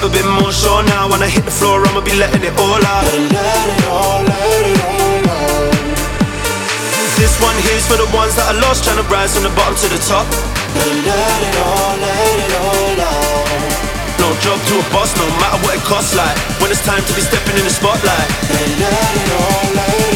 never been more sure now. When I hit the floor, I'ma be letting it all out. Let it all, let it all out. This one here's for the ones that I lost, trying to rise from the bottom to the top. Let it all, let it all out. No job to a boss, no matter what it costs. Like when it's time to be stepping in the spotlight. Let it all, let.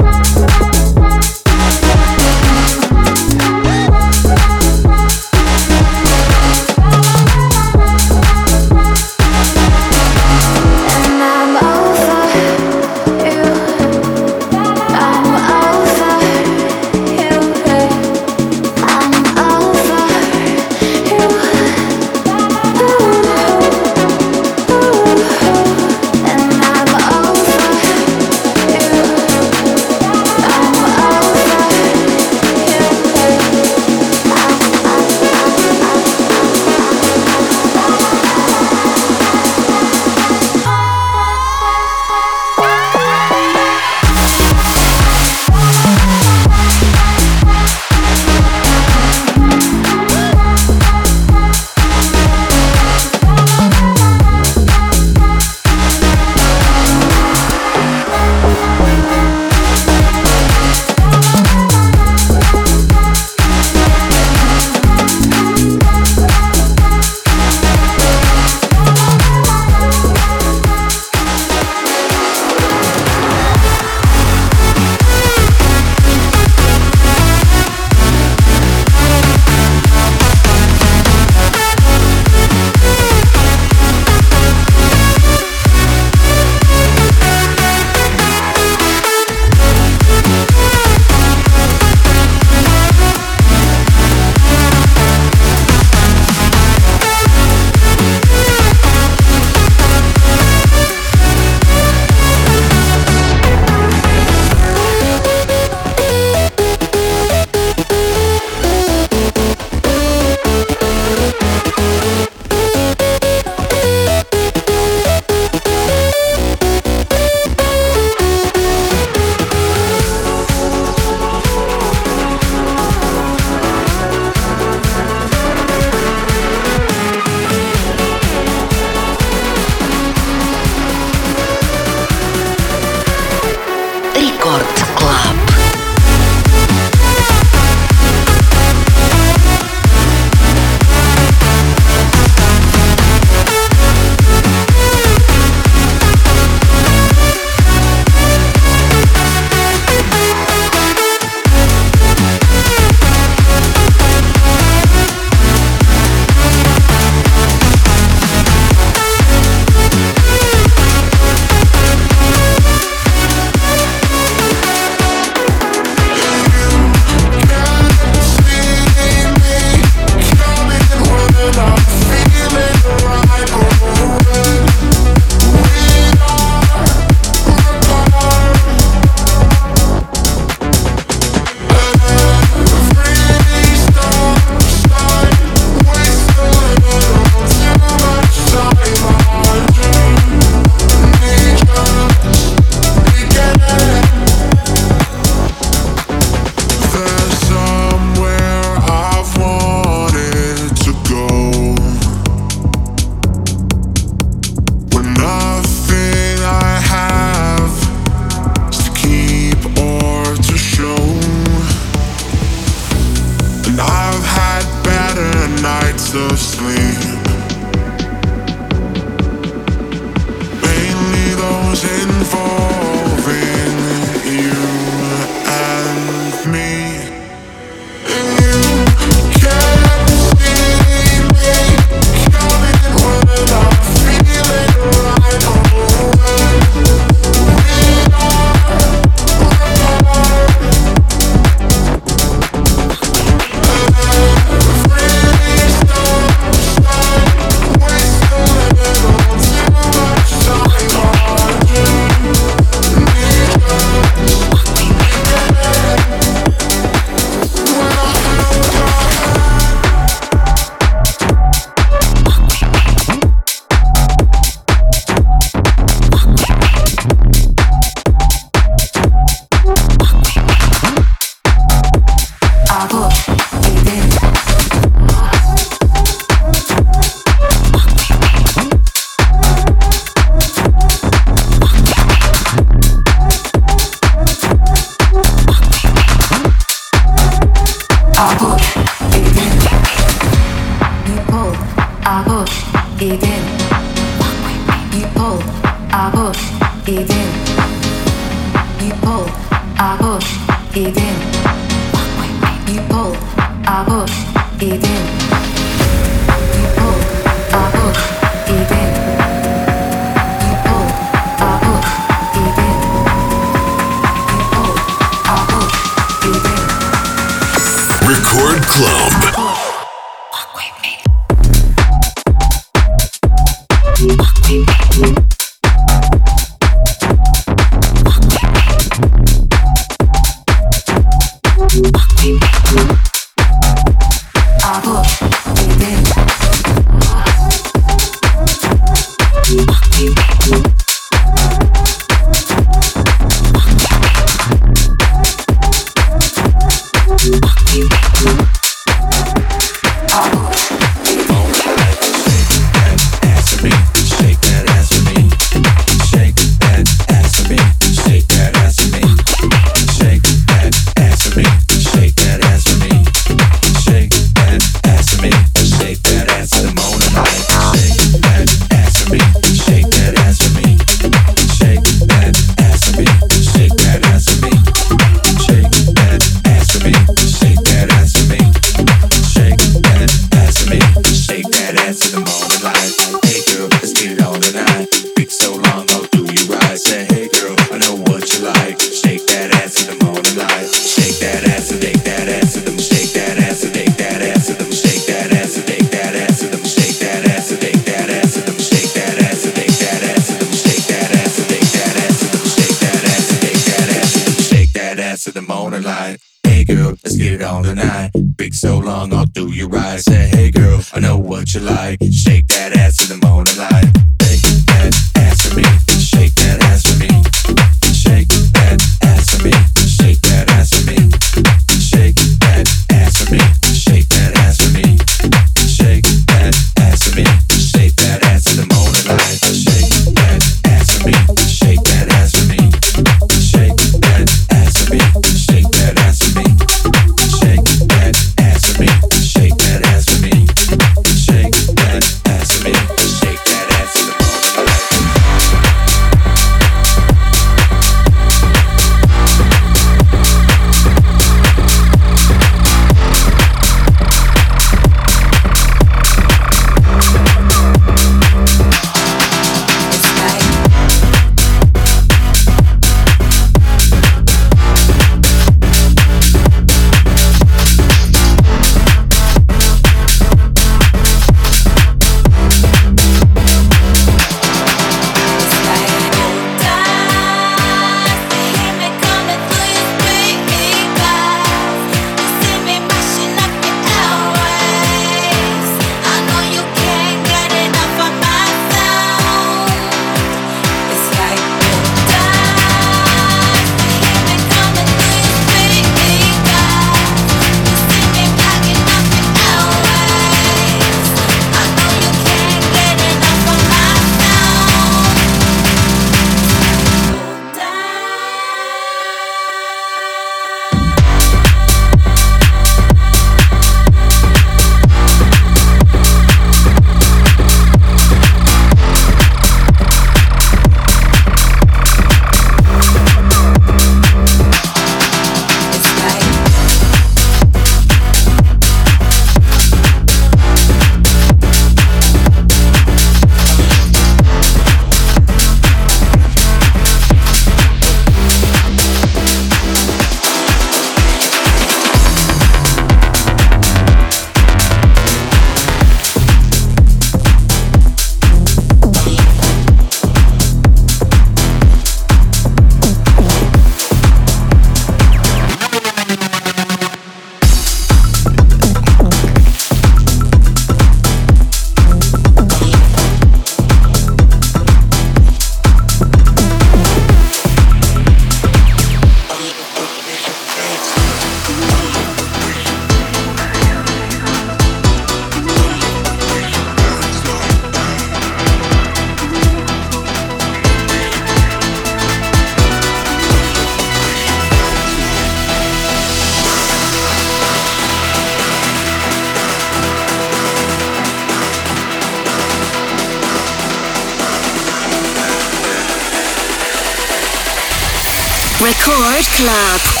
Club.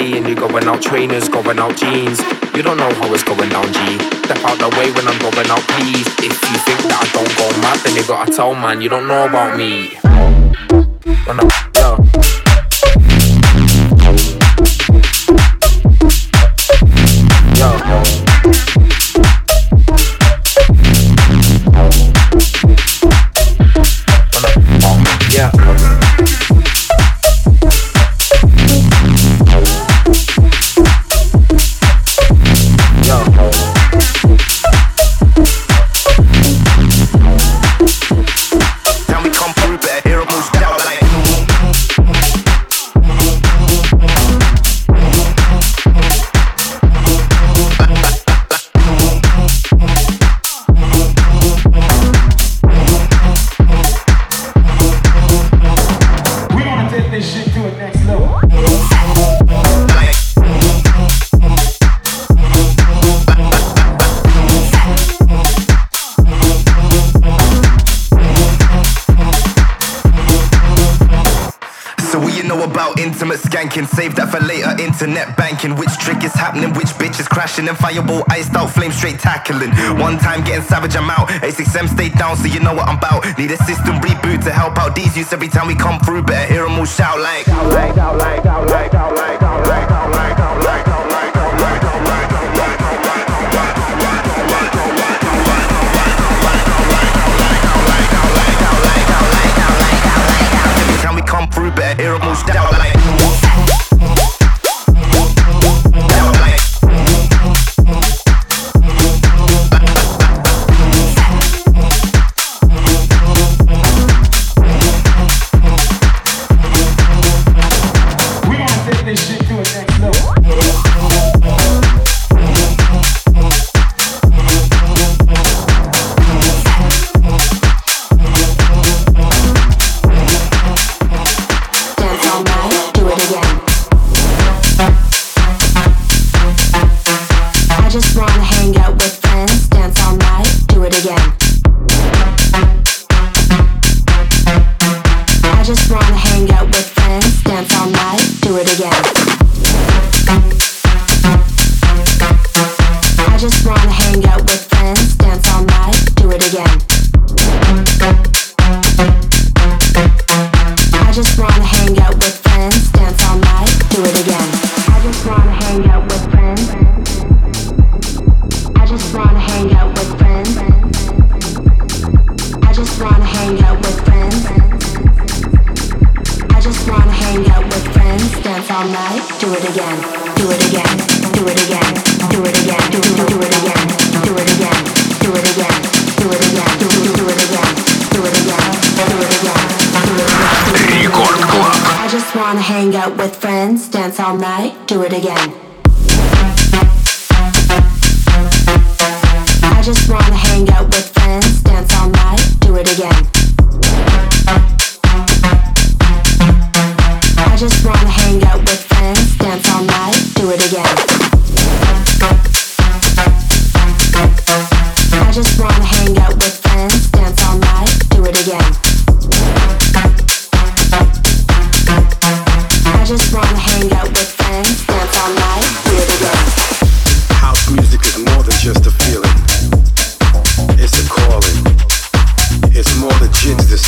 And you're going out trainers, going out jeans. You don't know how it's going down G. Step out the way when I'm going out, please. If you think that I don't go mad, then you gotta tell man you don't know about me. When I, Save that for later, internet banking. Which trick is happening? Which bitch is crashing? And fireball iced out, flame straight tackling. One time getting savage, I'm out. A6M stay down, so you know what I'm about. Need a system reboot to help out these youths every time we come through. Better hear them all shout like. Shout like, shout like, shout like, shout like, shout like, shout like, shout like.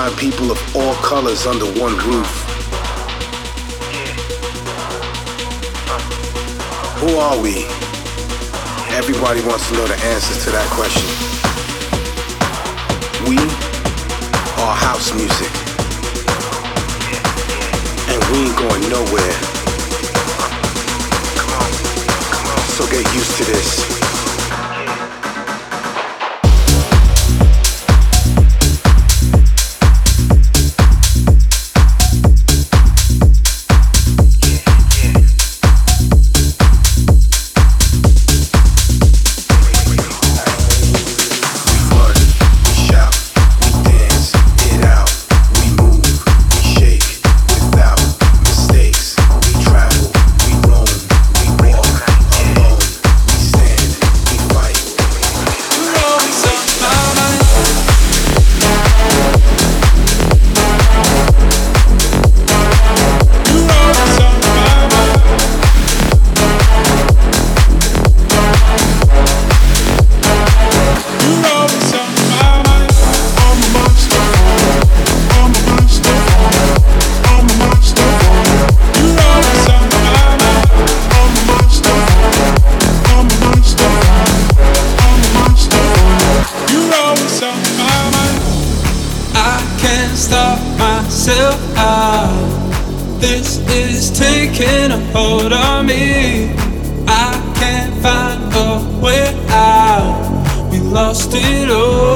unifying people of all colors under one roof. Who are we? Everybody wants to know the answers to that question. We are house music. And we ain't going nowhere. So get used to this. hold on, me. I can't find a way out. We lost it all.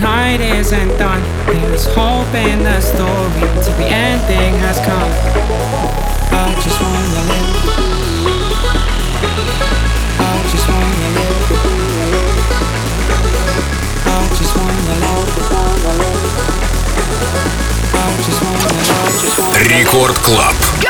night isn't done. There is hope in the story until the ending has come. I just wanna live. I just wanna live. I just wanna live. I just wanna live. Рекорд Клаб.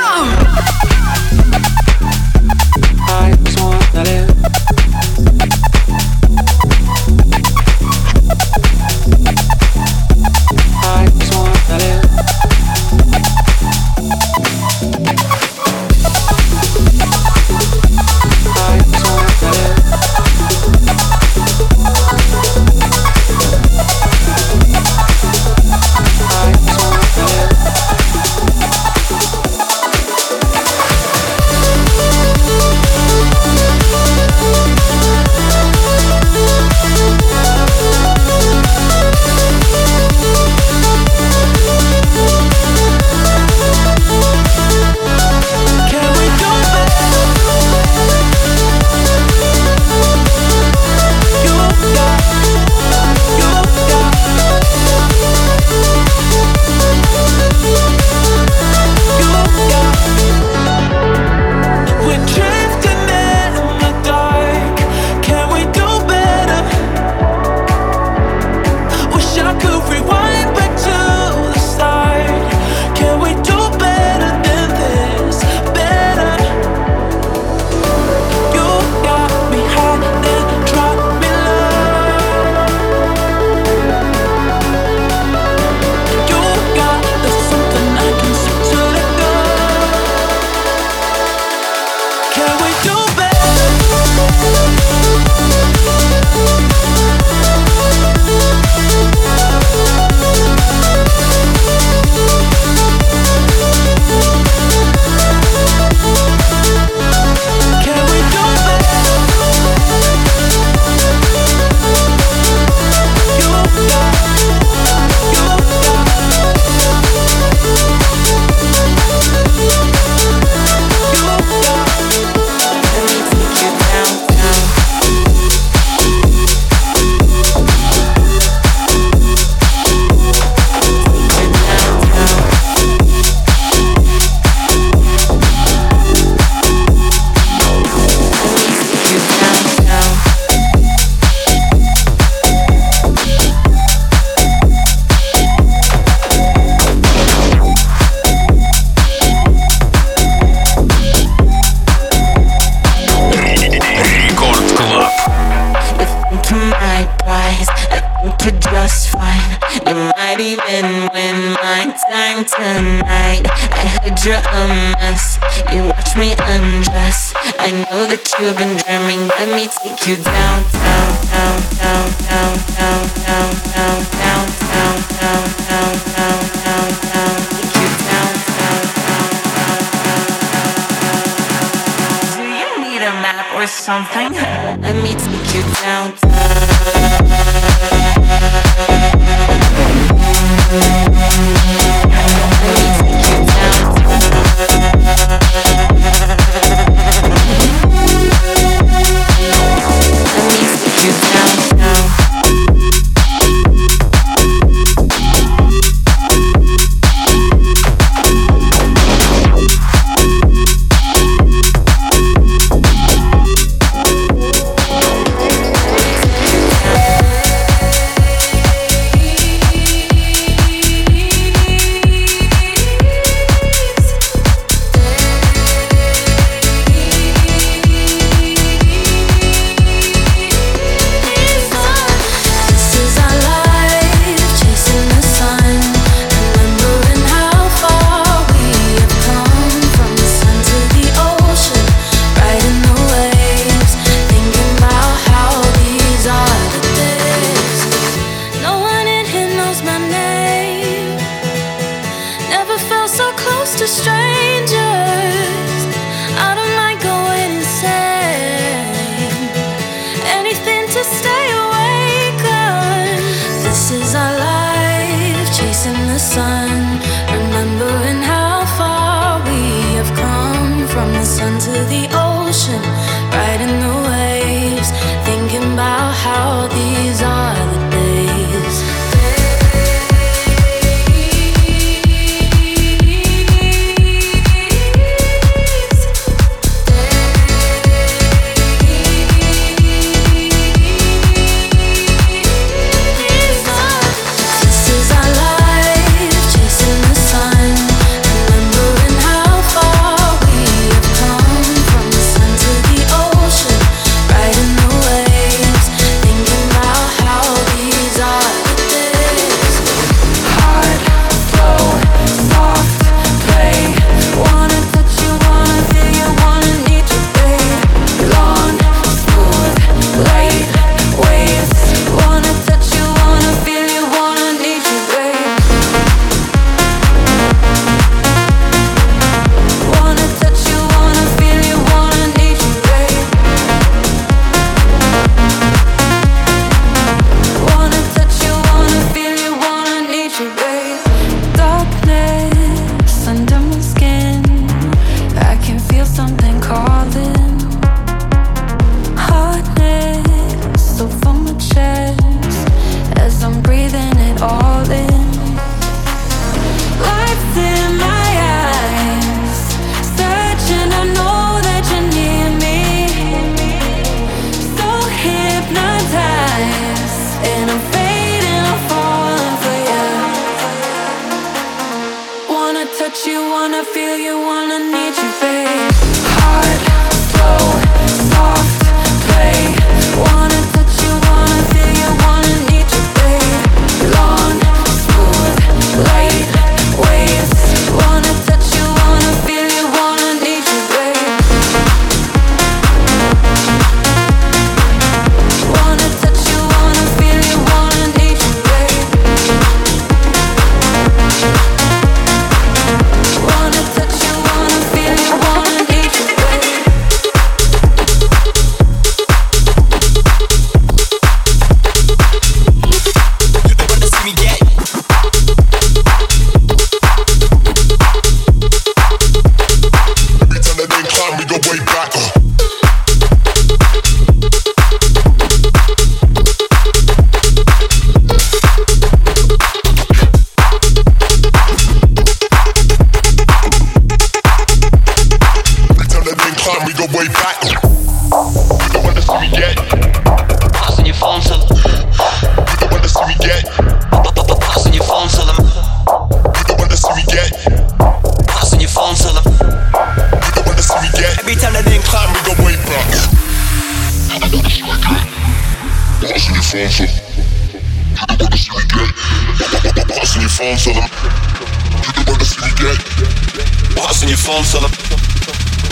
phone, tell them.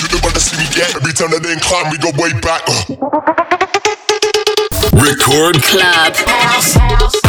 You the one that see me get. Every time that they climb, we go way back. Uh. Record Club House.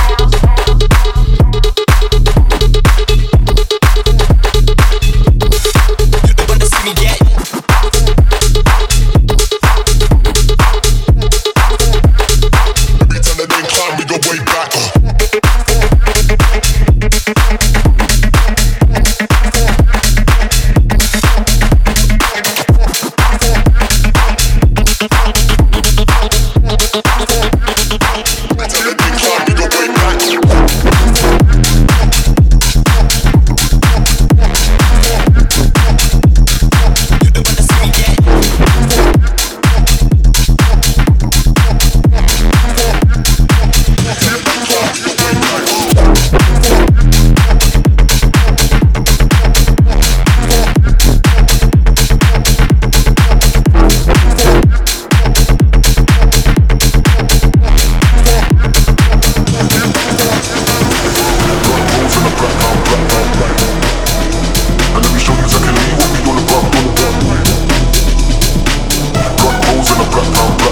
Let me show you exactly what we all. Got holes in a black.